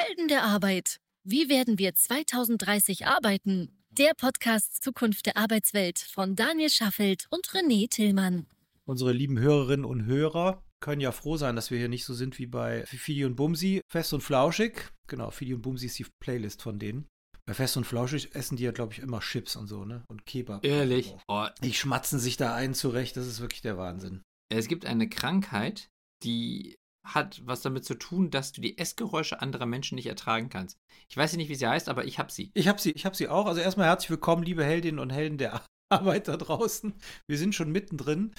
Helden der Arbeit. Wie werden wir 2030 arbeiten? Der Podcast Zukunft der Arbeitswelt von Daniel Schaffelt und René Tillmann. Unsere lieben Hörerinnen und Hörer können ja froh sein, dass wir hier nicht so sind wie bei Fidi und Bumsi. Fest und flauschig. Genau, Fidi und Bumsi ist die Playlist von denen. Bei Fest und Flauschig essen die ja, glaube ich, immer Chips und so, ne? Und Kebab. Ehrlich? Oh. Die schmatzen sich da ein zurecht. Das ist wirklich der Wahnsinn. Es gibt eine Krankheit, die hat was damit zu tun, dass du die Essgeräusche anderer Menschen nicht ertragen kannst. Ich weiß nicht, wie sie heißt, aber ich habe sie. Ich habe sie, ich habe sie auch. Also erstmal herzlich willkommen, liebe Heldinnen und Helden der Arbeit da draußen. Wir sind schon mittendrin.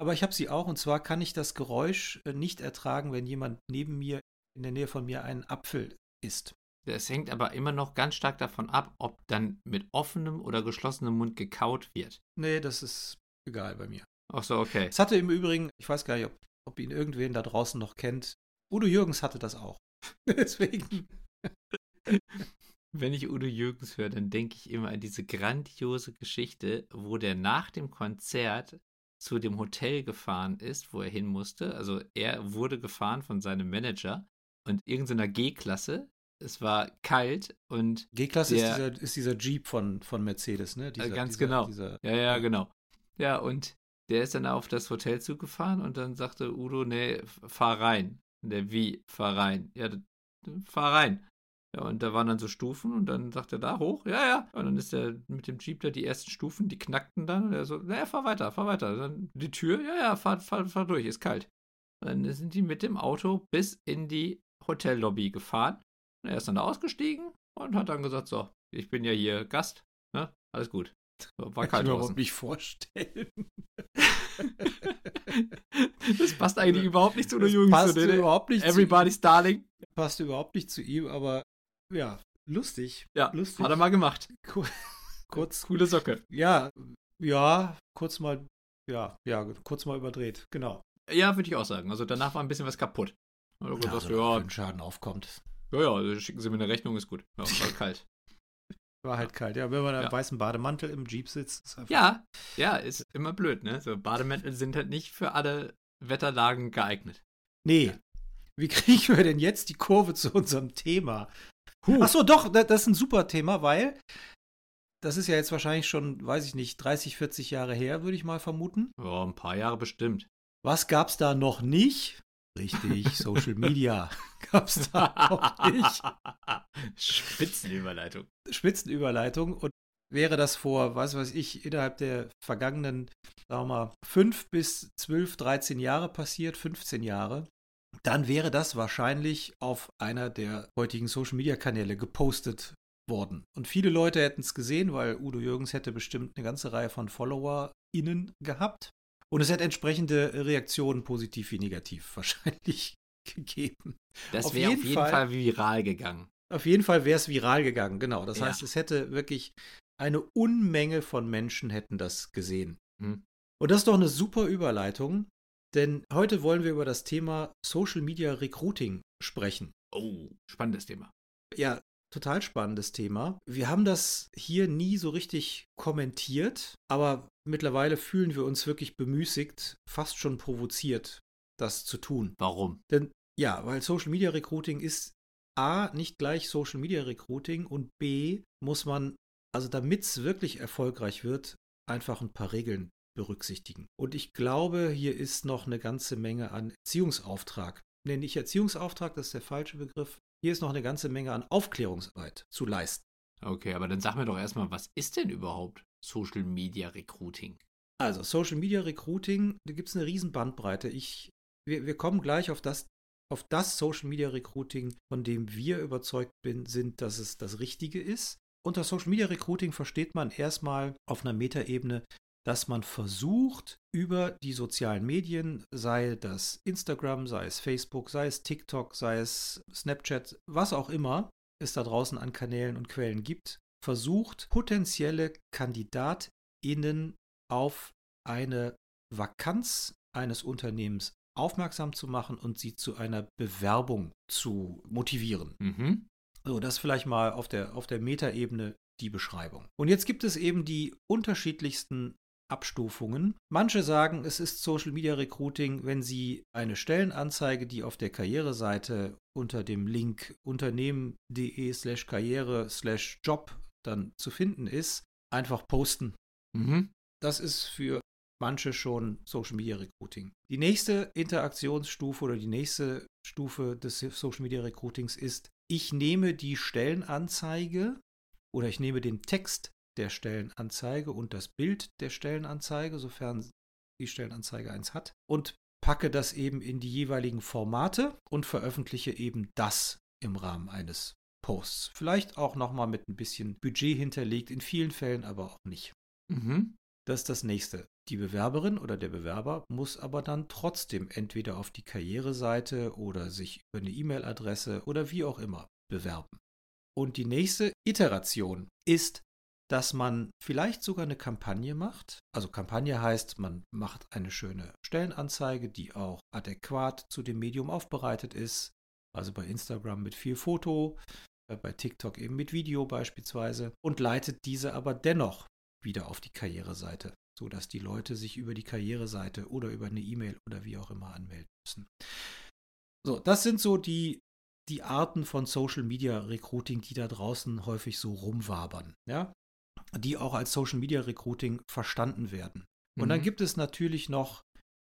Aber ich habe sie auch und zwar kann ich das Geräusch äh, nicht ertragen, wenn jemand neben mir, in der Nähe von mir, einen Apfel isst. Das hängt aber immer noch ganz stark davon ab, ob dann mit offenem oder geschlossenem Mund gekaut wird. Nee, das ist egal bei mir. Ach so, okay. Es hatte im Übrigen, ich weiß gar nicht, ob, ob ihn irgendwen da draußen noch kennt. Udo Jürgens hatte das auch. Deswegen. Wenn ich Udo Jürgens höre, dann denke ich immer an diese grandiose Geschichte, wo der nach dem Konzert zu dem Hotel gefahren ist, wo er hin musste. Also er wurde gefahren von seinem Manager und irgendeiner G-Klasse. Es war kalt und. G-Klasse ist dieser, ist dieser Jeep von, von Mercedes, ne? Dieser, ganz dieser, genau. Dieser, ja, ja, genau. Ja, und der ist dann auf das Hotel zugefahren und dann sagte Udo, nee, fahr rein. Und der, wie, fahr rein? Ja, fahr rein. Ja, und da waren dann so Stufen und dann sagt er da hoch, ja, ja. Und dann ist er mit dem Jeep da die ersten Stufen, die knackten dann und er so, naja, fahr weiter, fahr weiter. Dann die Tür, ja, ja, fahr, fahr, fahr durch, ist kalt. Und dann sind die mit dem Auto bis in die Hotellobby gefahren. Und er ist dann da ausgestiegen und hat dann gesagt, so, ich bin ja hier Gast, ne, alles gut. War kalt ich draußen. nicht vorstellen. das passt eigentlich überhaupt nicht zu Das Jürgens. passt so, ne? überhaupt nicht Everybody's Darling. zu ihm. Passt überhaupt nicht zu ihm, aber ja, lustig. Ja, lustig. hat er mal gemacht. Ku- kurz, Coole Socke. ja, ja, kurz mal, ja, ja, kurz mal überdreht, genau. Ja, würde ich auch sagen. Also danach war ein bisschen was kaputt. Du gesagt, also, ja, wenn Schaden aufkommt. ja, ja, also schicken Sie mir eine Rechnung, ist gut. Ja, war kalt. War halt kalt. Ja, wenn man Ja. im weißen Bademantel im Jeep sitzt, ist einfach Ja, ja, ist immer blöd, ne? So Bademäntel sind halt nicht für alle Wetterlagen geeignet. Nee. Wie kriegen wir denn jetzt die Kurve zu unserem Thema? Ach so, doch, da- das ist ein super Thema, weil das ist ja jetzt wahrscheinlich schon, weiß ich nicht, 30, 40 Jahre her, würde ich mal vermuten. Ja, ein paar Jahre bestimmt. Was gab's da noch nicht? Richtig, Social Media gab's da noch nicht. Spitzenüberleitung. Spitzenüberleitung und wäre das vor, was weiß ich, innerhalb der vergangenen, sagen wir mal, fünf bis zwölf, 13 Jahre passiert, 15 Jahre, dann wäre das wahrscheinlich auf einer der heutigen Social Media Kanäle gepostet worden. Und viele Leute hätten es gesehen, weil Udo Jürgens hätte bestimmt eine ganze Reihe von FollowerInnen gehabt. Und es hätte entsprechende Reaktionen, positiv wie negativ, wahrscheinlich gegeben. Das wäre auf jeden Fall- Fall viral gegangen. Auf jeden Fall wäre es viral gegangen, genau. Das Ja. heißt, es hätte wirklich eine Unmenge von Menschen hätten das gesehen. Hm. Und das ist doch eine super Überleitung, denn heute wollen wir über das Thema Social Media Recruiting sprechen. Oh, spannendes Thema. Ja, total spannendes Thema. Wir haben das hier nie so richtig kommentiert, aber mittlerweile fühlen wir uns wirklich bemüßigt, fast schon provoziert, das zu tun. Warum? Denn ja, weil Social Media Recruiting ist A, nicht gleich Social Media Recruiting und B, muss man, also damit es wirklich erfolgreich wird, einfach ein paar Regeln berücksichtigen. Und ich glaube, hier ist noch eine ganze Menge an Erziehungsauftrag. Nee, nicht Erziehungsauftrag, das ist der falsche Begriff. Hier ist noch eine ganze Menge an Aufklärungsarbeit zu leisten. Okay, aber dann sag mir doch erstmal, was ist denn überhaupt Social Media Recruiting? Also, Social Media Recruiting, da gibt es eine riesen Bandbreite. Ich, wir, wir kommen gleich auf das, auf das Social Media Recruiting, von dem wir überzeugt bin, sind, dass es das Richtige ist. Unter Social Media Recruiting versteht man erstmal auf einer Metaebene, dass man versucht, über die sozialen Medien, sei das Instagram, sei es Facebook, sei es TikTok, sei es Snapchat, was auch immer es da draußen an Kanälen und Quellen gibt, versucht, potenzielle KandidatInnen auf eine Vakanz eines Unternehmens aufmerksam zu machen und sie zu einer Bewerbung zu motivieren. Mhm. So, das vielleicht mal auf der, auf der Metaebene die Beschreibung. Und jetzt gibt es eben die unterschiedlichsten Abstufungen. Manche sagen, es ist Social Media Recruiting, wenn sie eine Stellenanzeige, die auf der Karriereseite unter dem Link unternehmen.de slash karriere slash job dann zu finden ist, einfach posten. Mhm. Das ist für manche schon Social Media Recruiting. Die nächste Interaktionsstufe oder die nächste Stufe des Social Media Recruitings ist, ich nehme die Stellenanzeige oder ich nehme den Text der Stellenanzeige und das Bild der Stellenanzeige, sofern die Stellenanzeige eins hat, und packe das eben in die jeweiligen Formate und veröffentliche eben das im Rahmen eines Posts. Vielleicht auch nochmal mit ein bisschen Budget hinterlegt, in vielen Fällen aber auch nicht. Mhm. Das ist das nächste. Die Bewerberin oder der Bewerber muss aber dann trotzdem entweder auf die Karriereseite oder sich über eine E-Mail-Adresse oder wie auch immer bewerben. Und die nächste Iteration ist, dass man vielleicht sogar eine Kampagne macht. Also Kampagne heißt, man macht eine schöne Stellenanzeige, die auch adäquat zu dem Medium aufbereitet ist. Also bei Instagram mit viel Foto, äh, bei TikTok eben mit Video beispielsweise und leitet diese aber dennoch wieder auf die Karriereseite, sodass die Leute sich über die Karriereseite oder über eine E-Mail oder wie auch immer anmelden müssen. So, das sind so die, die Arten von Social Media Recruiting, die da draußen häufig so rumwabern, ja, die auch als Social Media Recruiting verstanden werden. Und mhm. dann gibt es natürlich noch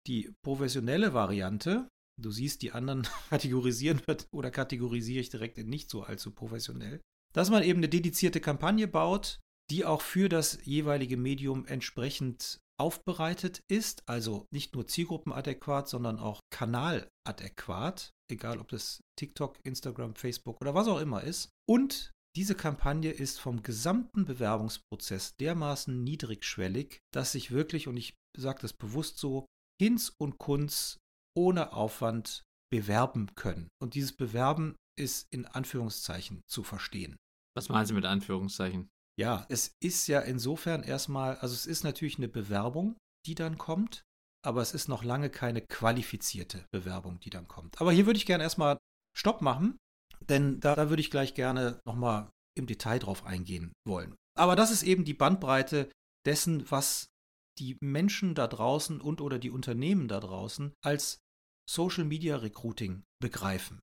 die professionelle Variante. Du siehst, die anderen kategorisieren wird oder kategorisiere ich direkt in nicht so allzu professionell. Dass man eben eine dedizierte Kampagne baut, die auch für das jeweilige Medium entsprechend aufbereitet ist, also nicht nur zielgruppenadäquat, sondern auch kanaladäquat, egal ob das TikTok, Instagram, Facebook oder was auch immer ist. Und diese Kampagne ist vom gesamten Bewerbungsprozess dermaßen niedrigschwellig, dass sich wirklich, und ich sage das bewusst so, Hinz und Kunz ohne Aufwand bewerben können. Und dieses Bewerben ist in Anführungszeichen zu verstehen. Was meinen Sie mit Anführungszeichen? Ja, es ist ja insofern erstmal, also es ist natürlich eine Bewerbung, die dann kommt, aber es ist noch lange keine qualifizierte Bewerbung, die dann kommt. Aber hier würde ich gerne erstmal Stopp machen, denn da, da würde ich gleich gerne nochmal im Detail drauf eingehen wollen. Aber das ist eben die Bandbreite dessen, was die Menschen da draußen und oder die Unternehmen da draußen als Social Media Recruiting begreifen.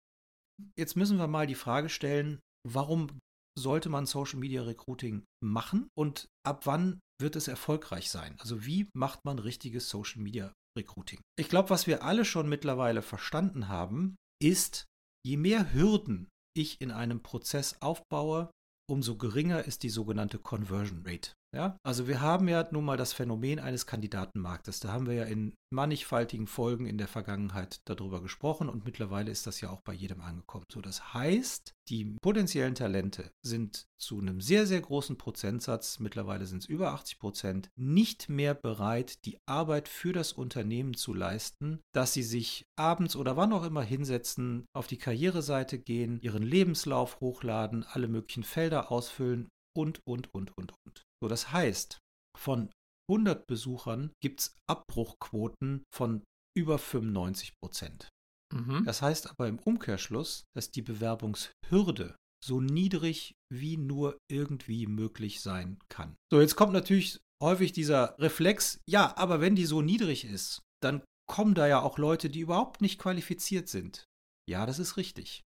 Jetzt müssen wir mal die Frage stellen, warum sollte man Social Media Recruiting machen und ab wann wird es erfolgreich sein? Also wie macht man richtiges Social Media Recruiting? Ich glaube, was wir alle schon mittlerweile verstanden haben, ist, je mehr Hürden ich in einem Prozess aufbaue, umso geringer ist die sogenannte Conversion Rate. Ja, also wir haben ja nun mal das Phänomen eines Kandidatenmarktes. Da haben wir ja in mannigfaltigen Folgen in der Vergangenheit darüber gesprochen und mittlerweile ist das ja auch bei jedem angekommen. So, das heißt, die potenziellen Talente sind zu einem sehr, sehr großen Prozentsatz, mittlerweile sind es über 80 Prozent, nicht mehr bereit, die Arbeit für das Unternehmen zu leisten, dass sie sich abends oder wann auch immer hinsetzen, auf die Karriereseite gehen, ihren Lebenslauf hochladen, alle möglichen Felder ausfüllen und, und, und, und, und. So, das heißt, von 100 Besuchern gibt es Abbruchquoten von über 95 Prozent. Mhm. Das heißt aber im Umkehrschluss, dass die Bewerbungshürde so niedrig wie nur irgendwie möglich sein kann. So, jetzt kommt natürlich häufig dieser Reflex, ja, aber wenn die so niedrig ist, dann kommen da ja auch Leute, die überhaupt nicht qualifiziert sind. Ja, das ist richtig.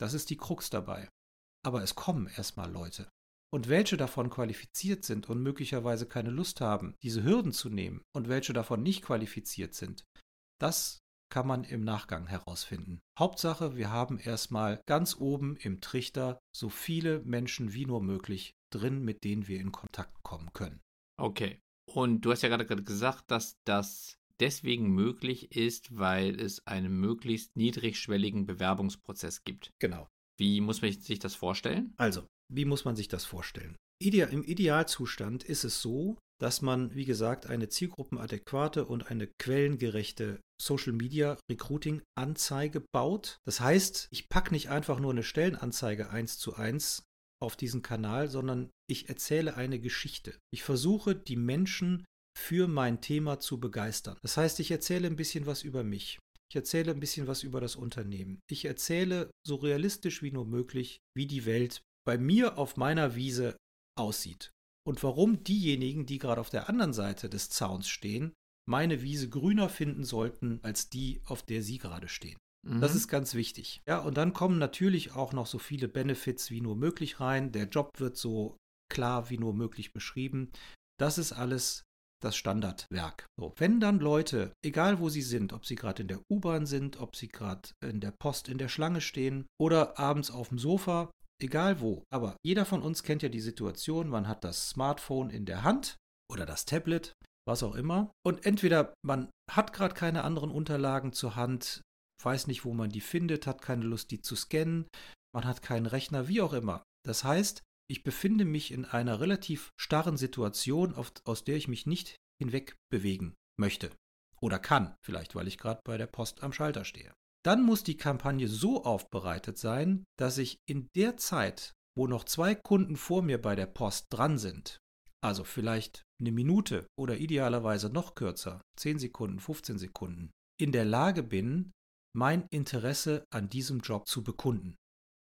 Das ist die Krux dabei. Aber es kommen erstmal Leute. Und welche davon qualifiziert sind und möglicherweise keine Lust haben, diese Hürden zu nehmen und welche davon nicht qualifiziert sind, das kann man im Nachgang herausfinden. Hauptsache, wir haben erstmal ganz oben im Trichter so viele Menschen wie nur möglich drin, mit denen wir in Kontakt kommen können. Okay. Und du hast ja gerade gesagt, dass das deswegen möglich ist, weil es einen möglichst niedrigschwelligen Bewerbungsprozess gibt. Genau. Wie muss man sich das vorstellen? Also, wie muss man sich das vorstellen? Im Idealzustand ist es so, dass man, wie gesagt, eine zielgruppenadäquate und eine quellengerechte Social Media Recruiting Anzeige baut. Das heißt, ich packe nicht einfach nur eine Stellenanzeige eins zu eins auf diesen Kanal, sondern ich erzähle eine Geschichte. Ich versuche, die Menschen für mein Thema zu begeistern. Das heißt, ich erzähle ein bisschen was über mich. Ich erzähle ein bisschen was über das Unternehmen. Ich erzähle so realistisch wie nur möglich, wie die Welt bei mir auf meiner Wiese aussieht. und warum diejenigen, die gerade auf der anderen Seite des Zauns stehen, meine Wiese grüner finden sollten als die, auf der sie gerade stehen. Mhm. Das ist ganz wichtig. Ja, und dann kommen natürlich auch noch so viele Benefits wie nur möglich rein. Der Job wird so klar wie nur möglich beschrieben. Das ist alles das Standardwerk. So, wenn dann Leute, egal wo sie sind, ob sie gerade in der U-Bahn sind, ob sie gerade in der Post in der Schlange stehen oder abends auf dem Sofa, egal wo, aber jeder von uns kennt ja die Situation, man hat das Smartphone in der Hand oder das Tablet, was auch immer, und entweder man hat gerade keine anderen Unterlagen zur Hand, weiß nicht, wo man die findet, hat keine Lust, die zu scannen, man hat keinen Rechner, wie auch immer. Das heißt, ich befinde mich in einer relativ starren Situation, aus der ich mich nicht hinweg bewegen möchte. Oder kann, vielleicht weil ich gerade bei der Post am Schalter stehe. Dann muss die Kampagne so aufbereitet sein, dass ich in der Zeit, wo noch zwei Kunden vor mir bei der Post dran sind, also vielleicht eine Minute oder idealerweise noch kürzer, 10 Sekunden, 15 Sekunden, in der Lage bin, mein Interesse an diesem Job zu bekunden.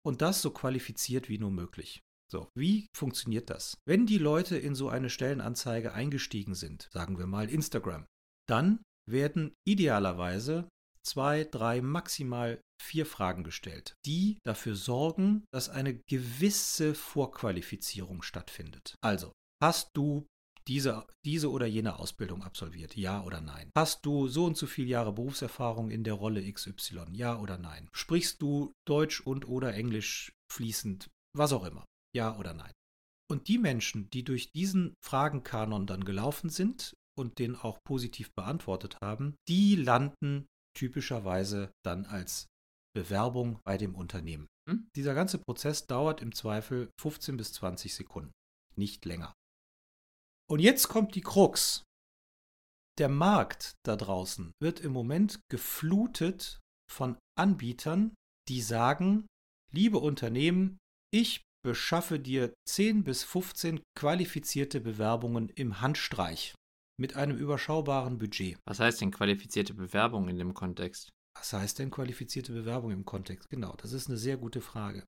Und das so qualifiziert wie nur möglich. So, wie funktioniert das? Wenn die Leute in so eine Stellenanzeige eingestiegen sind, sagen wir mal Instagram, dann werden idealerweise zwei, drei, maximal vier Fragen gestellt, die dafür sorgen, dass eine gewisse Vorqualifizierung stattfindet. Also, hast du diese, diese oder jene Ausbildung absolviert? Ja oder nein? Hast du so und so viele Jahre Berufserfahrung in der Rolle XY? Ja oder nein? Sprichst du Deutsch und oder Englisch fließend? Was auch immer. Ja oder nein? Und die Menschen, die durch diesen Fragenkanon dann gelaufen sind und den auch positiv beantwortet haben, die landen typischerweise dann als Bewerbung bei dem Unternehmen. Hm? Dieser ganze Prozess dauert im Zweifel 15 bis 20 Sekunden, nicht länger. Und jetzt kommt die Krux. Der Markt da draußen wird im Moment geflutet von Anbietern, die sagen, liebe Unternehmen, ich beschaffe dir 10 bis 15 qualifizierte Bewerbungen im Handstreich mit einem überschaubaren Budget. Was heißt denn qualifizierte Bewerbung in dem Kontext? Was heißt denn qualifizierte Bewerbung im Kontext? Genau, das ist eine sehr gute Frage.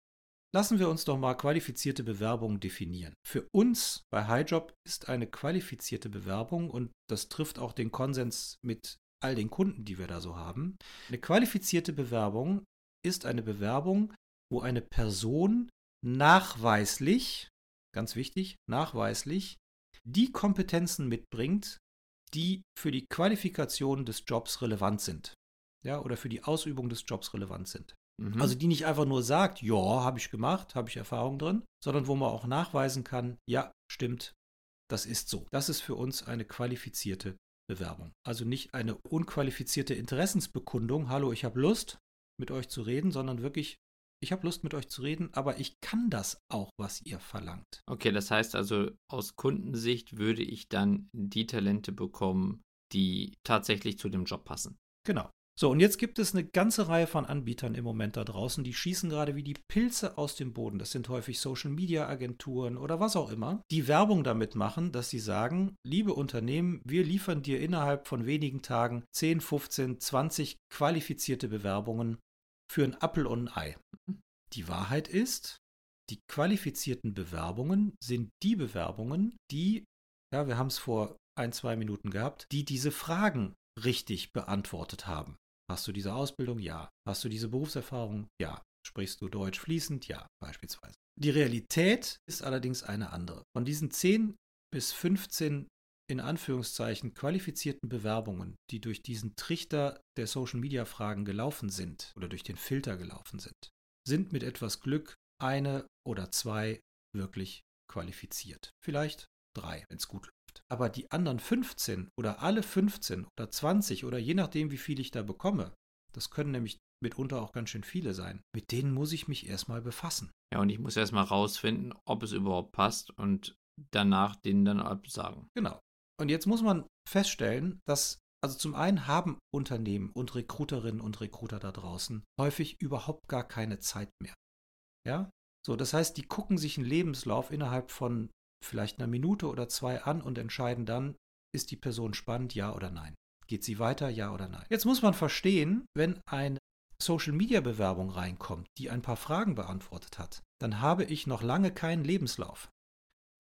Lassen wir uns doch mal qualifizierte Bewerbungen definieren. Für uns bei HighJob ist eine qualifizierte Bewerbung, und das trifft auch den Konsens mit all den Kunden, die wir da so haben, eine qualifizierte Bewerbung ist eine Bewerbung, wo eine Person nachweislich, ganz wichtig, nachweislich, die Kompetenzen mitbringt, die für die Qualifikation des Jobs relevant sind. Ja, oder für die Ausübung des Jobs relevant sind. Mhm. Also die nicht einfach nur sagt, ja, habe ich gemacht, habe ich Erfahrung drin, sondern wo man auch nachweisen kann, ja, stimmt, das ist so. Das ist für uns eine qualifizierte Bewerbung. Also nicht eine unqualifizierte Interessensbekundung, hallo, ich habe Lust, mit euch zu reden, sondern wirklich ich habe Lust mit euch zu reden, aber ich kann das auch, was ihr verlangt. Okay, das heißt also, aus Kundensicht würde ich dann die Talente bekommen, die tatsächlich zu dem Job passen. Genau. So, und jetzt gibt es eine ganze Reihe von Anbietern im Moment da draußen, die schießen gerade wie die Pilze aus dem Boden. Das sind häufig Social-Media-Agenturen oder was auch immer, die Werbung damit machen, dass sie sagen, liebe Unternehmen, wir liefern dir innerhalb von wenigen Tagen 10, 15, 20 qualifizierte Bewerbungen für ein Appel und ein Ei. Die Wahrheit ist, die qualifizierten Bewerbungen sind die Bewerbungen, die, ja, wir haben es vor ein, zwei Minuten gehabt, die diese Fragen richtig beantwortet haben. Hast du diese Ausbildung? Ja. Hast du diese Berufserfahrung? Ja. Sprichst du Deutsch fließend? Ja, beispielsweise. Die Realität ist allerdings eine andere. Von diesen 10 bis 15 in Anführungszeichen qualifizierten Bewerbungen, die durch diesen Trichter der Social-Media-Fragen gelaufen sind oder durch den Filter gelaufen sind, sind mit etwas Glück eine oder zwei wirklich qualifiziert. Vielleicht drei, wenn es gut läuft. Aber die anderen 15 oder alle 15 oder 20 oder je nachdem, wie viel ich da bekomme, das können nämlich mitunter auch ganz schön viele sein. Mit denen muss ich mich erstmal befassen. Ja, und ich muss erstmal rausfinden, ob es überhaupt passt und danach denen dann absagen. Genau. Und jetzt muss man feststellen, dass also zum einen haben Unternehmen und Recruiterinnen und Recruiter da draußen häufig überhaupt gar keine Zeit mehr. Ja? So, das heißt, die gucken sich einen Lebenslauf innerhalb von vielleicht einer Minute oder zwei an und entscheiden dann, ist die Person spannend, ja oder nein. Geht sie weiter, ja oder nein. Jetzt muss man verstehen, wenn eine Social-Media-Bewerbung reinkommt, die ein paar Fragen beantwortet hat, dann habe ich noch lange keinen Lebenslauf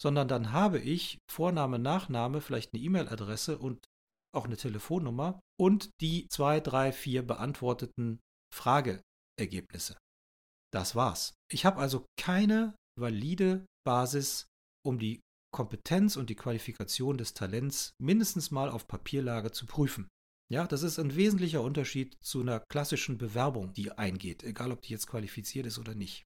sondern dann habe ich Vorname, Nachname, vielleicht eine E-Mail-Adresse und auch eine Telefonnummer und die zwei, drei, vier beantworteten Frageergebnisse. Das war's. Ich habe also keine valide Basis, um die Kompetenz und die Qualifikation des Talents mindestens mal auf Papierlage zu prüfen. Ja, das ist ein wesentlicher Unterschied zu einer klassischen Bewerbung, die eingeht, egal ob die jetzt qualifiziert ist oder nicht,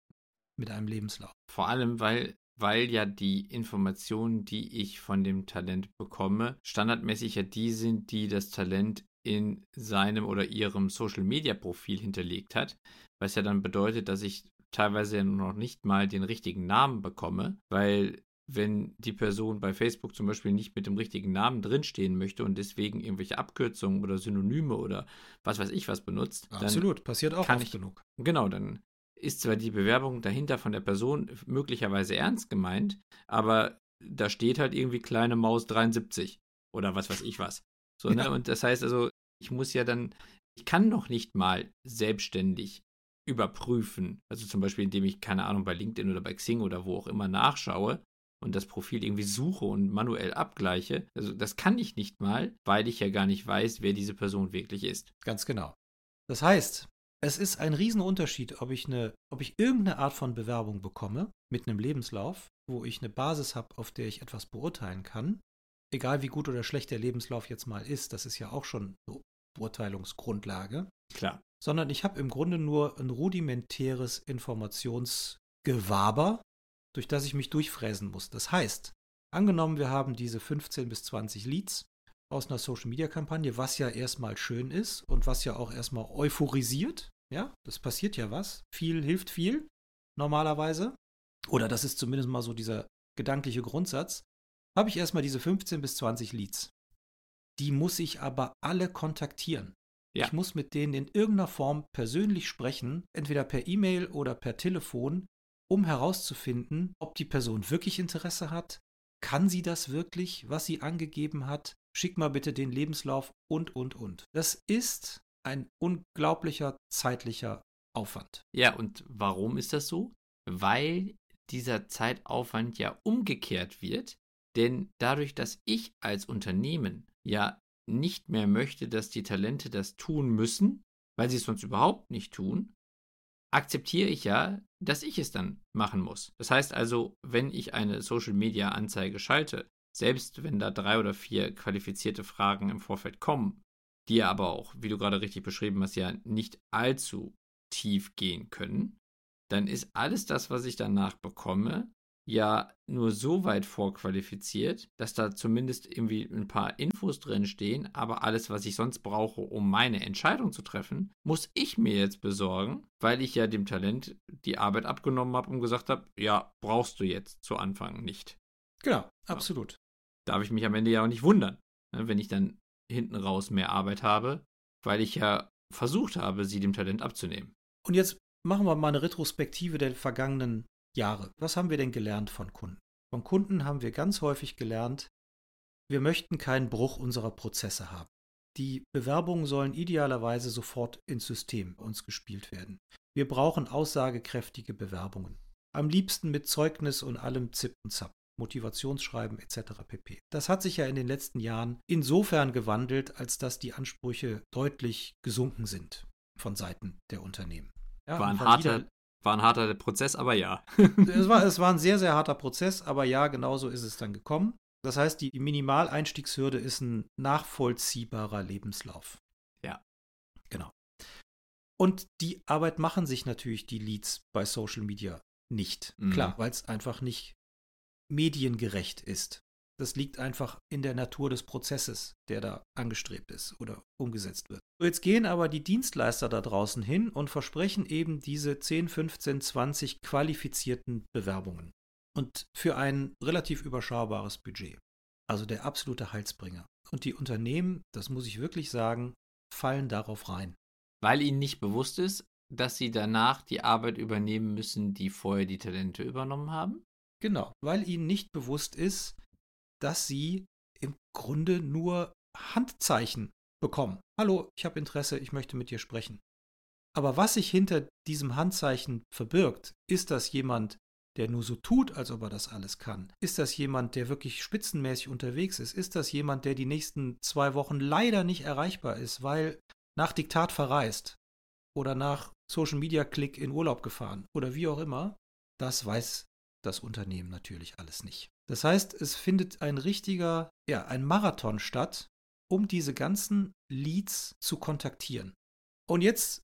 mit einem Lebenslauf. Vor allem, weil, weil ja die Informationen, die ich von dem Talent bekomme, standardmäßig ja die sind, die das Talent in seinem oder ihrem Social-Media-Profil hinterlegt hat, was ja dann bedeutet, dass ich teilweise ja noch nicht mal den richtigen Namen bekomme, weil wenn die Person bei Facebook zum Beispiel nicht mit dem richtigen Namen drinstehen möchte und deswegen irgendwelche Abkürzungen oder Synonyme oder was weiß ich was benutzt. Absolut, passiert auch oft ich, genug. Genau, dann ist zwar die Bewerbung dahinter von der Person möglicherweise ernst gemeint, aber da steht halt irgendwie kleine Maus 73 oder was weiß ich was. So, ne? Und das heißt also, ich muss ja dann, ich kann noch nicht mal selbstständig überprüfen. Also zum Beispiel, indem ich, keine Ahnung, bei LinkedIn oder bei Xing oder wo auch immer nachschaue und das Profil irgendwie suche und manuell abgleiche. Also das kann ich nicht mal, weil ich ja gar nicht weiß, wer diese Person wirklich ist. Ganz genau. Das heißt, es ist ein Riesenunterschied, ob ich eine, ob ich irgendeine Art von Bewerbung bekomme mit einem Lebenslauf, wo ich eine Basis habe, auf der ich etwas beurteilen kann. Egal wie gut oder schlecht der Lebenslauf jetzt mal ist, das ist ja auch schon eine Beurteilungsgrundlage. Klar sondern ich habe im Grunde nur ein rudimentäres Informationsgewaber, durch das ich mich durchfräsen muss. Das heißt, angenommen, wir haben diese 15 bis 20 Leads aus einer Social-Media-Kampagne, was ja erstmal schön ist und was ja auch erstmal euphorisiert. Ja, das passiert ja was. Viel hilft viel, normalerweise. Oder das ist zumindest mal so dieser gedankliche Grundsatz. Habe ich erstmal diese 15 bis 20 Leads. Die muss ich aber alle kontaktieren. Ja. Ich muss mit denen in irgendeiner Form persönlich sprechen, entweder per E-Mail oder per Telefon, um herauszufinden, ob die Person wirklich Interesse hat, kann sie das wirklich, was sie angegeben hat, schick mal bitte den Lebenslauf und, und, und. Das ist ein unglaublicher zeitlicher Aufwand. Ja, und warum ist das so? Weil dieser Zeitaufwand ja umgekehrt wird, denn dadurch, dass ich als Unternehmen ja nicht mehr möchte, dass die Talente das tun müssen, weil sie es sonst überhaupt nicht tun, akzeptiere ich ja, dass ich es dann machen muss. Das heißt also, wenn ich eine Social-Media-Anzeige schalte, selbst wenn da drei oder vier qualifizierte Fragen im Vorfeld kommen, die ja aber auch, wie du gerade richtig beschrieben hast, ja nicht allzu tief gehen können, dann ist alles das, was ich danach bekomme, ja nur so weit vorqualifiziert, dass da zumindest irgendwie ein paar Infos drin stehen, aber alles, was ich sonst brauche, um meine Entscheidung zu treffen, muss ich mir jetzt besorgen, weil ich ja dem Talent die Arbeit abgenommen habe und gesagt habe, ja, brauchst du jetzt zu Anfang nicht. Genau, absolut. Darf ich mich am Ende ja auch nicht wundern, ne, wenn ich dann hinten raus mehr Arbeit habe, weil ich ja versucht habe, sie dem Talent abzunehmen. Und jetzt machen wir mal eine Retrospektive der vergangenen Jahre. Was haben wir denn gelernt von Kunden? Von Kunden haben wir ganz häufig gelernt, wir möchten keinen Bruch unserer Prozesse haben. Die Bewerbungen sollen idealerweise sofort ins System uns gespielt werden. Wir brauchen aussagekräftige Bewerbungen. Am liebsten mit Zeugnis und allem Zip und Zap, Motivationsschreiben etc. pp. Das hat sich ja in den letzten Jahren insofern gewandelt, als dass die Ansprüche deutlich gesunken sind von Seiten der Unternehmen. Ja, war, ein harter, war ein harter Prozess, aber ja. es, war, es war ein sehr, sehr harter Prozess, aber ja, genauso ist es dann gekommen. Das heißt, die Minimaleinstiegshürde ist ein nachvollziehbarer Lebenslauf. Ja. Genau. Und die Arbeit machen sich natürlich die Leads bei Social Media nicht. Mhm. Klar, weil es einfach nicht mediengerecht ist. Das liegt einfach in der Natur des Prozesses, der da angestrebt ist oder umgesetzt wird. Jetzt gehen aber die Dienstleister da draußen hin und versprechen eben diese 10, 15, 20 qualifizierten Bewerbungen. Und für ein relativ überschaubares Budget. Also der absolute Heilsbringer. Und die Unternehmen, das muss ich wirklich sagen, fallen darauf rein. Weil ihnen nicht bewusst ist, dass sie danach die Arbeit übernehmen müssen, die vorher die Talente übernommen haben? Genau, weil ihnen nicht bewusst ist, dass sie im Grunde nur Handzeichen bekommen. Hallo, ich habe Interesse, ich möchte mit dir sprechen. Aber was sich hinter diesem Handzeichen verbirgt, ist das jemand der nur so tut, als ob er das alles kann? Ist das jemand, der wirklich spitzenmäßig unterwegs ist? Ist das jemand, der die nächsten zwei Wochen leider nicht erreichbar ist, weil nach Diktat verreist oder nach Social Media Klick in Urlaub gefahren oder wie auch immer? Das weiß das Unternehmen natürlich alles nicht. Das heißt, es findet ein richtiger, ja, ein Marathon statt, um diese ganzen Leads zu kontaktieren. Und jetzt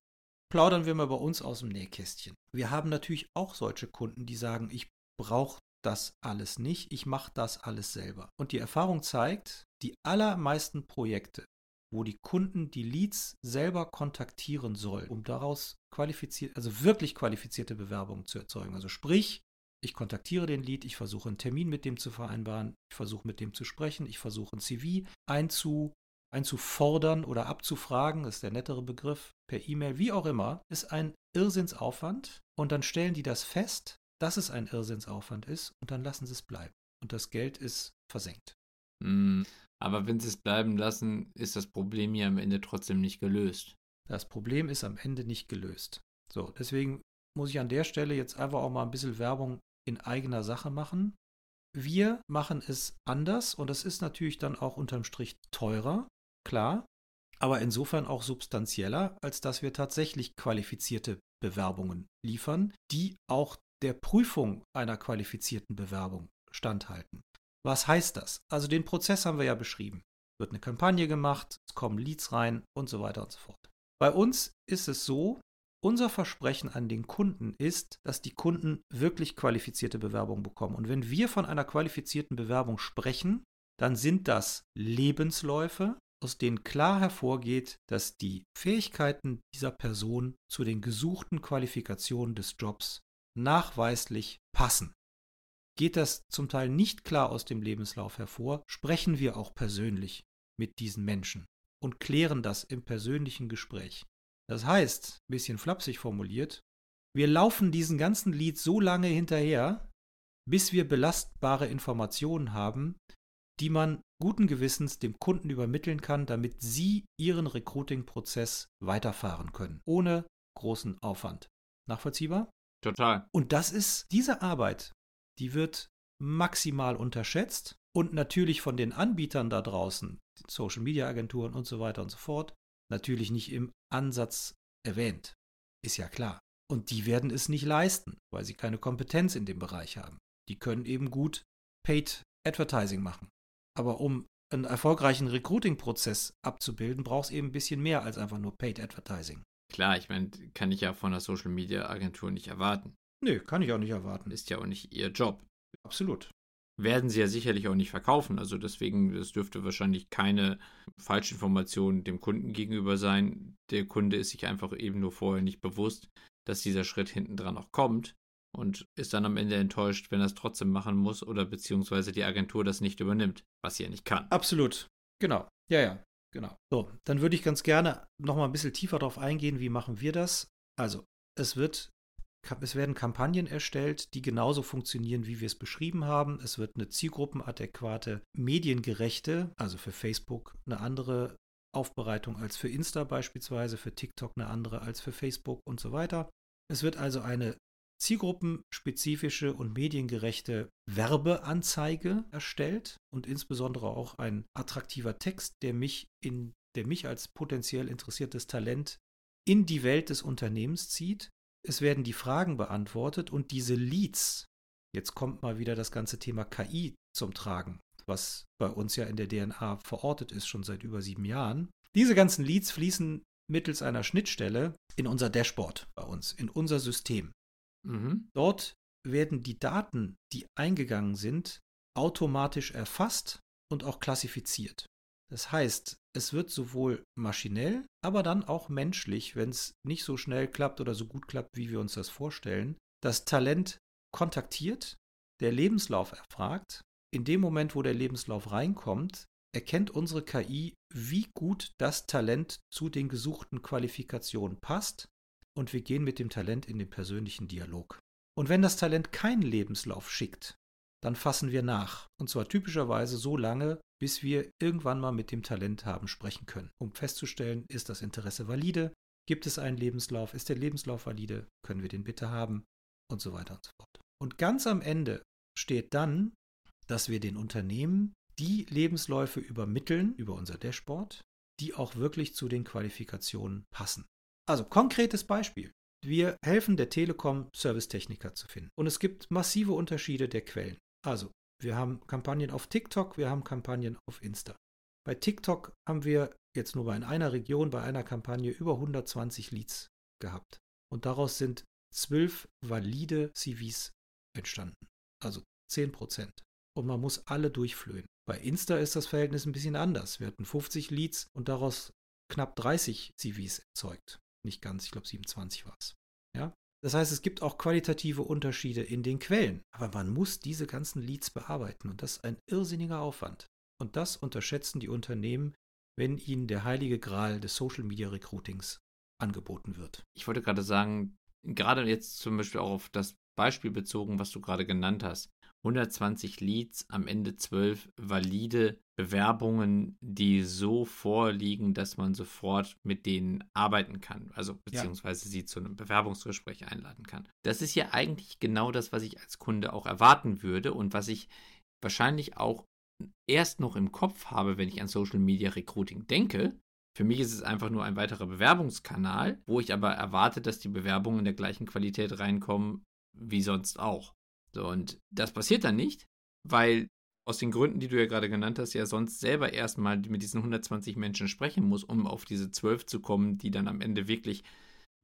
plaudern wir mal bei uns aus dem Nähkästchen. Wir haben natürlich auch solche Kunden, die sagen, ich brauche das alles nicht, ich mache das alles selber. Und die Erfahrung zeigt, die allermeisten Projekte, wo die Kunden die Leads selber kontaktieren sollen, um daraus qualifiziert, also wirklich qualifizierte Bewerbungen zu erzeugen. Also sprich, ich kontaktiere den Lead, ich versuche einen Termin mit dem zu vereinbaren, ich versuche mit dem zu sprechen, ich versuche ein CV einzu, einzufordern oder abzufragen, ist der nettere Begriff, per E-Mail, wie auch immer, ist ein Irrsinnsaufwand und dann stellen die das fest, dass es ein Irrsinnsaufwand ist und dann lassen sie es bleiben. Und das Geld ist versenkt. Hm, aber wenn sie es bleiben lassen, ist das Problem ja am Ende trotzdem nicht gelöst. Das Problem ist am Ende nicht gelöst. So, deswegen muss ich an der Stelle jetzt einfach auch mal ein bisschen Werbung in eigener Sache machen. Wir machen es anders und es ist natürlich dann auch unterm Strich teurer, klar, aber insofern auch substanzieller, als dass wir tatsächlich qualifizierte Bewerbungen liefern, die auch der Prüfung einer qualifizierten Bewerbung standhalten. Was heißt das? Also den Prozess haben wir ja beschrieben. Wird eine Kampagne gemacht, es kommen Leads rein und so weiter und so fort. Bei uns ist es so, unser Versprechen an den Kunden ist, dass die Kunden wirklich qualifizierte Bewerbungen bekommen. Und wenn wir von einer qualifizierten Bewerbung sprechen, dann sind das Lebensläufe, aus denen klar hervorgeht, dass die Fähigkeiten dieser Person zu den gesuchten Qualifikationen des Jobs nachweislich passen. Geht das zum Teil nicht klar aus dem Lebenslauf hervor, sprechen wir auch persönlich mit diesen Menschen und klären das im persönlichen Gespräch. Das heißt, ein bisschen flapsig formuliert, wir laufen diesen ganzen Lied so lange hinterher, bis wir belastbare Informationen haben, die man guten Gewissens dem Kunden übermitteln kann, damit sie ihren Recruiting-Prozess weiterfahren können, ohne großen Aufwand. Nachvollziehbar? Total. Und das ist diese Arbeit, die wird maximal unterschätzt und natürlich von den Anbietern da draußen, Social Media Agenturen und so weiter und so fort, natürlich nicht im Ansatz erwähnt. Ist ja klar. Und die werden es nicht leisten, weil sie keine Kompetenz in dem Bereich haben. Die können eben gut Paid Advertising machen. Aber um einen erfolgreichen Recruiting-Prozess abzubilden, braucht es eben ein bisschen mehr als einfach nur Paid Advertising. Klar, ich meine, kann ich ja von der Social Media Agentur nicht erwarten. Nö, kann ich auch nicht erwarten. Ist ja auch nicht ihr Job. Absolut. Werden sie ja sicherlich auch nicht verkaufen. Also deswegen, das dürfte wahrscheinlich keine Falschinformation dem Kunden gegenüber sein. Der Kunde ist sich einfach eben nur vorher nicht bewusst, dass dieser Schritt hinten dran auch kommt und ist dann am Ende enttäuscht, wenn er es trotzdem machen muss oder beziehungsweise die Agentur das nicht übernimmt, was sie ja nicht kann. Absolut. Genau. Ja, ja. Genau. So, dann würde ich ganz gerne noch mal ein bisschen tiefer darauf eingehen, wie machen wir das? Also, es wird es werden Kampagnen erstellt, die genauso funktionieren, wie wir es beschrieben haben. Es wird eine zielgruppenadäquate, mediengerechte, also für Facebook eine andere Aufbereitung als für Insta beispielsweise, für TikTok eine andere als für Facebook und so weiter. Es wird also eine zielgruppenspezifische und mediengerechte Werbeanzeige erstellt und insbesondere auch ein attraktiver Text, der mich in der mich als potenziell interessiertes Talent in die Welt des Unternehmens zieht es werden die Fragen beantwortet und diese Leads, jetzt kommt mal wieder das ganze Thema KI zum Tragen, was bei uns ja in der DNA verortet ist, schon seit über sieben Jahren. Diese ganzen Leads fließen mittels einer Schnittstelle in unser Dashboard bei uns, in unser System. Mhm. Dort werden die Daten, die eingegangen sind, automatisch erfasst und auch klassifiziert. Das heißt, es wird sowohl maschinell, aber dann auch menschlich, wenn es nicht so schnell klappt oder so gut klappt, wie wir uns das vorstellen, das Talent kontaktiert, der Lebenslauf erfragt. In dem Moment, wo der Lebenslauf reinkommt, erkennt unsere KI, wie gut das Talent zu den gesuchten Qualifikationen passt und wir gehen mit dem Talent in den persönlichen Dialog. Und wenn das Talent keinen Lebenslauf schickt, dann fassen wir nach. Und zwar typischerweise so lange, bis wir irgendwann mal mit dem Talent haben sprechen können, um festzustellen, ist das Interesse valide, gibt es einen Lebenslauf, ist der Lebenslauf valide, können wir den bitte haben und so weiter und so fort. Und ganz am Ende steht dann, dass wir den Unternehmen die Lebensläufe übermitteln über unser Dashboard, die auch wirklich zu den Qualifikationen passen. Also konkretes Beispiel. Wir helfen der Telekom, Servicetechniker zu finden. Und es gibt massive Unterschiede der Quellen. Also, wir haben Kampagnen auf TikTok, wir haben Kampagnen auf Insta. Bei TikTok haben wir jetzt nur in einer Region, bei einer Kampagne über 120 Leads gehabt. Und daraus sind zwölf valide CVs entstanden. Also 10 Prozent. Und man muss alle durchflöhen. Bei Insta ist das Verhältnis ein bisschen anders. Wir hatten 50 Leads und daraus knapp 30 CVs erzeugt. Nicht ganz, ich glaube 27 war es. Ja? Das heißt, es gibt auch qualitative Unterschiede in den Quellen. Aber man muss diese ganzen Leads bearbeiten und das ist ein irrsinniger Aufwand. Und das unterschätzen die Unternehmen, wenn ihnen der heilige Gral des Social Media Recruitings angeboten wird. Ich wollte gerade sagen, gerade jetzt zum Beispiel auch auf das Beispiel bezogen, was du gerade genannt hast. 120 Leads, am Ende 12 valide Bewerbungen, die so vorliegen, dass man sofort mit denen arbeiten kann, also beziehungsweise ja. sie zu einem Bewerbungsgespräch einladen kann. Das ist ja eigentlich genau das, was ich als Kunde auch erwarten würde und was ich wahrscheinlich auch erst noch im Kopf habe, wenn ich an Social Media Recruiting denke. Für mich ist es einfach nur ein weiterer Bewerbungskanal, wo ich aber erwarte, dass die Bewerbungen in der gleichen Qualität reinkommen wie sonst auch. So, und das passiert dann nicht, weil aus den Gründen, die du ja gerade genannt hast, ja sonst selber erstmal mit diesen 120 Menschen sprechen muss, um auf diese 12 zu kommen, die dann am Ende wirklich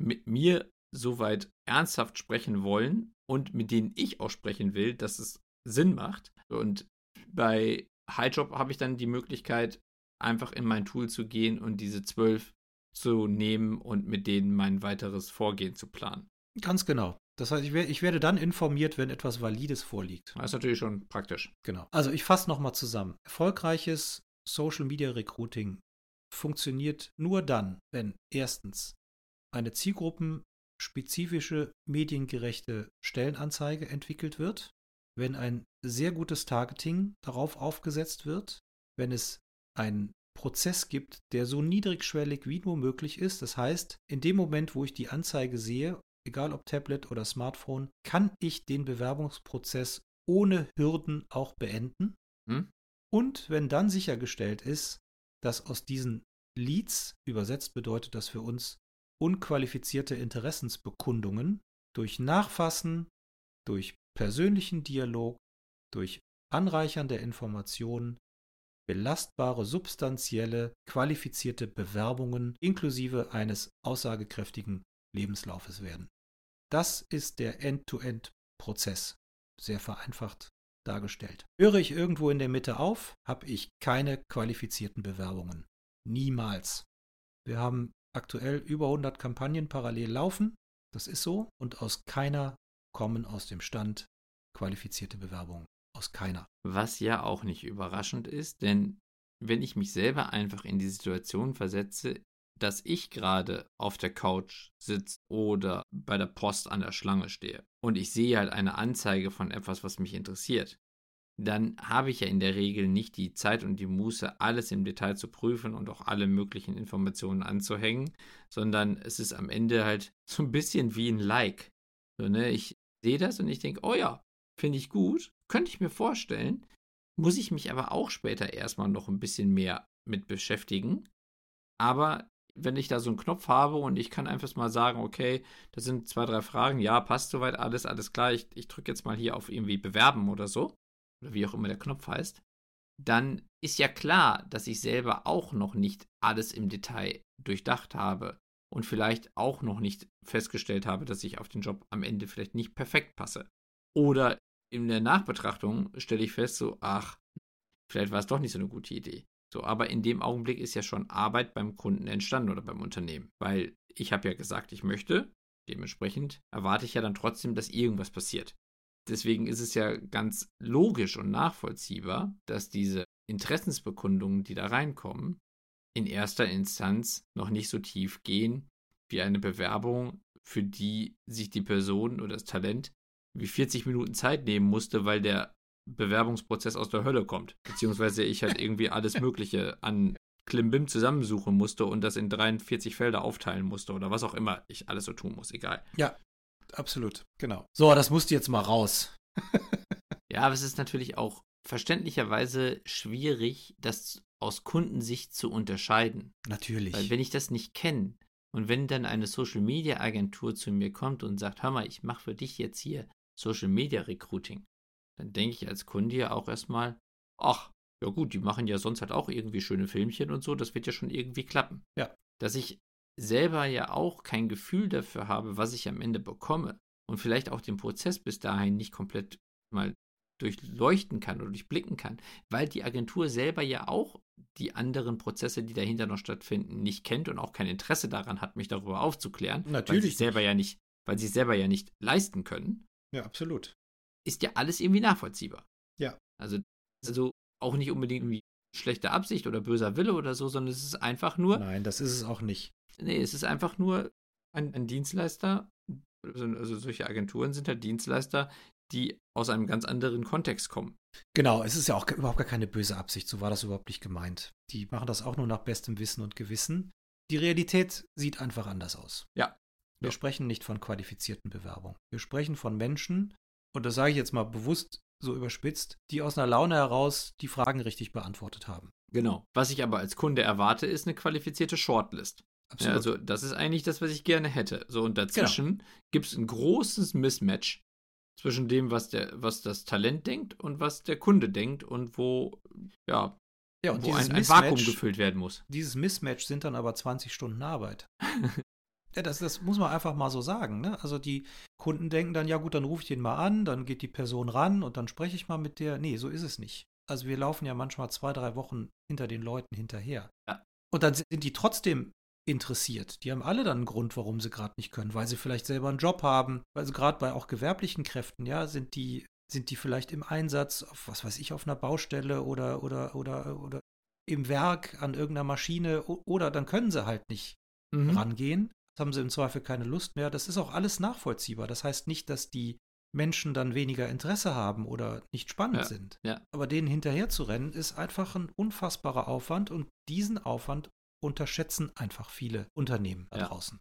mit mir soweit ernsthaft sprechen wollen und mit denen ich auch sprechen will, dass es Sinn macht. Und bei Highjob habe ich dann die Möglichkeit, einfach in mein Tool zu gehen und diese 12 zu nehmen und mit denen mein weiteres Vorgehen zu planen. Ganz genau. Das heißt, ich, werde, ich werde dann informiert, wenn etwas Valides vorliegt. Das ist natürlich schon praktisch. Genau. Also ich fasse nochmal zusammen. Erfolgreiches Social Media Recruiting funktioniert nur dann, wenn erstens eine zielgruppenspezifische, mediengerechte Stellenanzeige entwickelt wird, wenn ein sehr gutes Targeting darauf aufgesetzt wird, wenn es einen Prozess gibt, der so niedrigschwellig wie nur möglich ist. Das heißt, in dem Moment, wo ich die Anzeige sehe egal ob Tablet oder Smartphone, kann ich den Bewerbungsprozess ohne Hürden auch beenden. Hm? Und wenn dann sichergestellt ist, dass aus diesen Leads, übersetzt bedeutet das für uns unqualifizierte Interessensbekundungen, durch Nachfassen, durch persönlichen Dialog, durch Anreichern der Informationen belastbare, substanzielle, qualifizierte Bewerbungen inklusive eines aussagekräftigen Lebenslaufes werden. Das ist der End-to-End-Prozess, sehr vereinfacht dargestellt. Höre ich irgendwo in der Mitte auf, habe ich keine qualifizierten Bewerbungen. Niemals. Wir haben aktuell über 100 Kampagnen parallel laufen. Das ist so. Und aus keiner kommen aus dem Stand qualifizierte Bewerbungen. Aus keiner. Was ja auch nicht überraschend ist, denn wenn ich mich selber einfach in die Situation versetze, dass ich gerade auf der Couch sitze oder bei der Post an der Schlange stehe und ich sehe halt eine Anzeige von etwas, was mich interessiert, dann habe ich ja in der Regel nicht die Zeit und die Muße, alles im Detail zu prüfen und auch alle möglichen Informationen anzuhängen, sondern es ist am Ende halt so ein bisschen wie ein Like. So, ne? Ich sehe das und ich denke, oh ja, finde ich gut, könnte ich mir vorstellen, muss ich mich aber auch später erstmal noch ein bisschen mehr mit beschäftigen. Aber wenn ich da so einen Knopf habe und ich kann einfach mal sagen, okay, das sind zwei, drei Fragen, ja, passt soweit alles, alles klar, ich, ich drücke jetzt mal hier auf irgendwie bewerben oder so, oder wie auch immer der Knopf heißt, dann ist ja klar, dass ich selber auch noch nicht alles im Detail durchdacht habe und vielleicht auch noch nicht festgestellt habe, dass ich auf den Job am Ende vielleicht nicht perfekt passe. Oder in der Nachbetrachtung stelle ich fest, so, ach, vielleicht war es doch nicht so eine gute Idee. So, aber in dem Augenblick ist ja schon Arbeit beim Kunden entstanden oder beim Unternehmen, weil ich habe ja gesagt, ich möchte, dementsprechend erwarte ich ja dann trotzdem, dass irgendwas passiert. Deswegen ist es ja ganz logisch und nachvollziehbar, dass diese Interessensbekundungen, die da reinkommen, in erster Instanz noch nicht so tief gehen wie eine Bewerbung, für die sich die Person oder das Talent wie 40 Minuten Zeit nehmen musste, weil der Bewerbungsprozess aus der Hölle kommt. Beziehungsweise ich halt irgendwie alles Mögliche an Klimbim zusammensuchen musste und das in 43 Felder aufteilen musste oder was auch immer ich alles so tun muss, egal. Ja, absolut, genau. So, das musste jetzt mal raus. ja, aber es ist natürlich auch verständlicherweise schwierig, das aus Kundensicht zu unterscheiden. Natürlich. Weil wenn ich das nicht kenne und wenn dann eine Social Media Agentur zu mir kommt und sagt, hör mal, ich mache für dich jetzt hier Social Media Recruiting, dann denke ich als Kunde ja auch erstmal, ach, ja gut, die machen ja sonst halt auch irgendwie schöne Filmchen und so, das wird ja schon irgendwie klappen. Ja. Dass ich selber ja auch kein Gefühl dafür habe, was ich am Ende bekomme und vielleicht auch den Prozess bis dahin nicht komplett mal durchleuchten kann oder durchblicken kann, weil die Agentur selber ja auch die anderen Prozesse, die dahinter noch stattfinden, nicht kennt und auch kein Interesse daran hat, mich darüber aufzuklären, Natürlich. weil sie selber ja nicht, weil sie selber ja nicht leisten können. Ja, absolut. Ist ja alles irgendwie nachvollziehbar. Ja. Also, also auch nicht unbedingt irgendwie schlechte Absicht oder böser Wille oder so, sondern es ist einfach nur. Nein, das ist es auch nicht. Nee, es ist einfach nur ein, ein Dienstleister, also, also solche Agenturen sind halt Dienstleister, die aus einem ganz anderen Kontext kommen. Genau, es ist ja auch überhaupt gar keine böse Absicht, so war das überhaupt nicht gemeint. Die machen das auch nur nach bestem Wissen und Gewissen. Die Realität sieht einfach anders aus. Ja. Wir Ja. sprechen nicht von qualifizierten Bewerbungen. Wir sprechen von Menschen, und das sage ich jetzt mal bewusst so überspitzt, die aus einer Laune heraus die Fragen richtig beantwortet haben. Genau. Was ich aber als Kunde erwarte, ist eine qualifizierte Shortlist. Ja, also das ist eigentlich das, was ich gerne hätte. So und dazwischen gibt es ein großes Mismatch zwischen dem, was der, was das Talent denkt und was der Kunde denkt und wo ja, ja, und wo ein, ein Vakuum gefüllt werden muss. Dieses Mismatch sind dann aber 20 Stunden Arbeit. ja, das, das muss man einfach mal so sagen. Ne? Also die Kunden denken dann, ja gut, dann rufe ich den mal an, dann geht die Person ran und dann spreche ich mal mit der. Nee, so ist es nicht. Also wir laufen ja manchmal zwei, drei Wochen hinter den Leuten hinterher. Ja. Und dann sind die trotzdem interessiert. Die haben alle dann einen Grund, warum sie gerade nicht können, weil sie vielleicht selber einen Job haben. Also gerade bei auch gewerblichen Kräften, ja, sind die, sind die vielleicht im Einsatz, auf, was weiß ich, auf einer Baustelle oder, oder, oder, oder im Werk an irgendeiner Maschine oder dann können sie halt nicht Mhm. rangehen. Haben sie im Zweifel keine Lust mehr. Das ist auch alles nachvollziehbar. Das heißt nicht, dass die Menschen dann weniger Interesse haben oder nicht spannend Ja, sind. ja. Aber denen hinterher zu rennen, ist einfach ein unfassbarer Aufwand und diesen Aufwand unterschätzen einfach viele Unternehmen da Ja. draußen.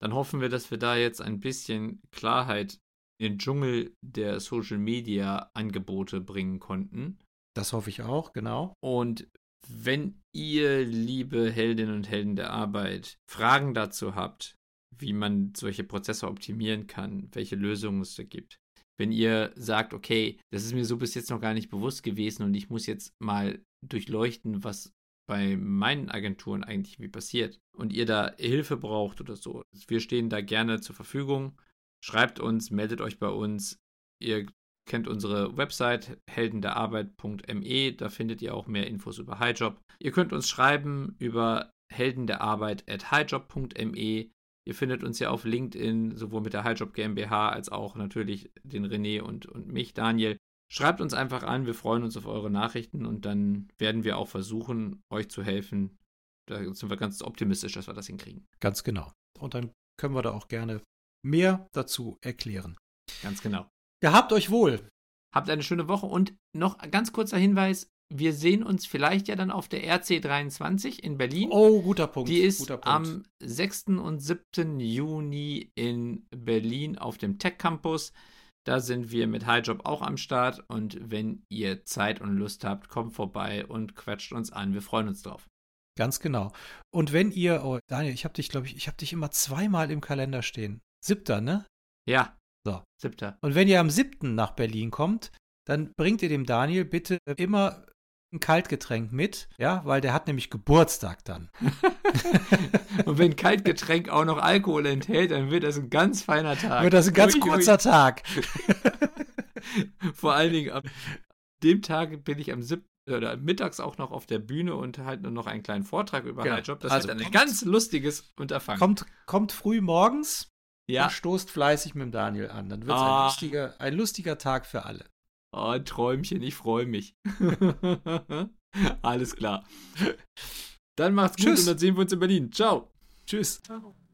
Dann hoffen wir, dass wir da jetzt ein bisschen Klarheit in den Dschungel der Social Media Angebote bringen konnten. Das hoffe ich auch, genau. Und wenn ihr, liebe Heldinnen und Helden der Arbeit, Fragen dazu habt, wie man solche Prozesse optimieren kann, welche Lösungen es da gibt, wenn ihr sagt, okay, das ist mir so bis jetzt noch gar nicht bewusst gewesen und ich muss jetzt mal durchleuchten, was bei meinen Agenturen eigentlich wie passiert und ihr da Hilfe braucht oder so, wir stehen da gerne zur Verfügung. Schreibt uns, meldet euch bei uns. Ihr kennt unsere Website heldenderarbeit.me, da findet ihr auch mehr Infos über HighJob. Ihr könnt uns schreiben über heldenderarbeit@highjob.me. Ihr findet uns ja auf LinkedIn, sowohl mit der HighJob GmbH als auch natürlich den René und, und mich, Daniel. Schreibt uns einfach an, wir freuen uns auf eure Nachrichten und dann werden wir auch versuchen, euch zu helfen. Da sind wir ganz optimistisch, dass wir das hinkriegen. Ganz genau. Und dann können wir da auch gerne mehr dazu erklären. Ganz genau. Gehabt euch wohl. Habt eine schöne Woche und noch ein ganz kurzer Hinweis: Wir sehen uns vielleicht ja dann auf der RC23 in Berlin. Oh, guter Punkt. Die ist Punkt. am 6. und 7. Juni in Berlin auf dem Tech Campus. Da sind wir mit HighJob auch am Start. Und wenn ihr Zeit und Lust habt, kommt vorbei und quatscht uns an. Wir freuen uns drauf. Ganz genau. Und wenn ihr, oh, Daniel, ich habe dich, glaube ich, ich habe dich immer zweimal im Kalender stehen. Siebter, ne? Ja. So. 7. Und wenn ihr am siebten nach Berlin kommt, dann bringt ihr dem Daniel bitte immer ein Kaltgetränk mit, ja, weil der hat nämlich Geburtstag dann. und wenn Kaltgetränk auch noch Alkohol enthält, dann wird das ein ganz feiner Tag. Wird das ein ganz Ui, ui. kurzer Tag. Vor allen Dingen ab dem Tag bin ich am 7. oder mittags auch noch auf der Bühne und halte nur noch einen kleinen Vortrag über Genau. HighJob. Das Also wird ein ganz lustiges Unterfangen. Kommt, kommt früh morgens ja. und stoßt fleißig mit dem Daniel an. Dann wird es Ah. ein, lustiger, ein lustiger Tag für alle. Oh, ein Träumchen, ich freue mich. Alles klar. Dann macht's gut Tschüss. und dann sehen wir uns in Berlin. Ciao. Tschüss.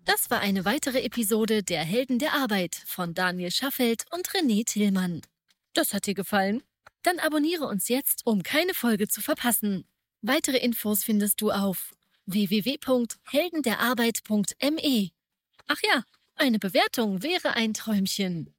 Das war eine weitere Episode der Helden der Arbeit von Daniel Schaffelt und René Tillmann. Das hat dir gefallen? Dann abonniere uns jetzt, um keine Folge zu verpassen. Weitere Infos findest du auf www.heldenderarbeit.me. Ach ja, Eine Bewertung wäre ein Träumchen.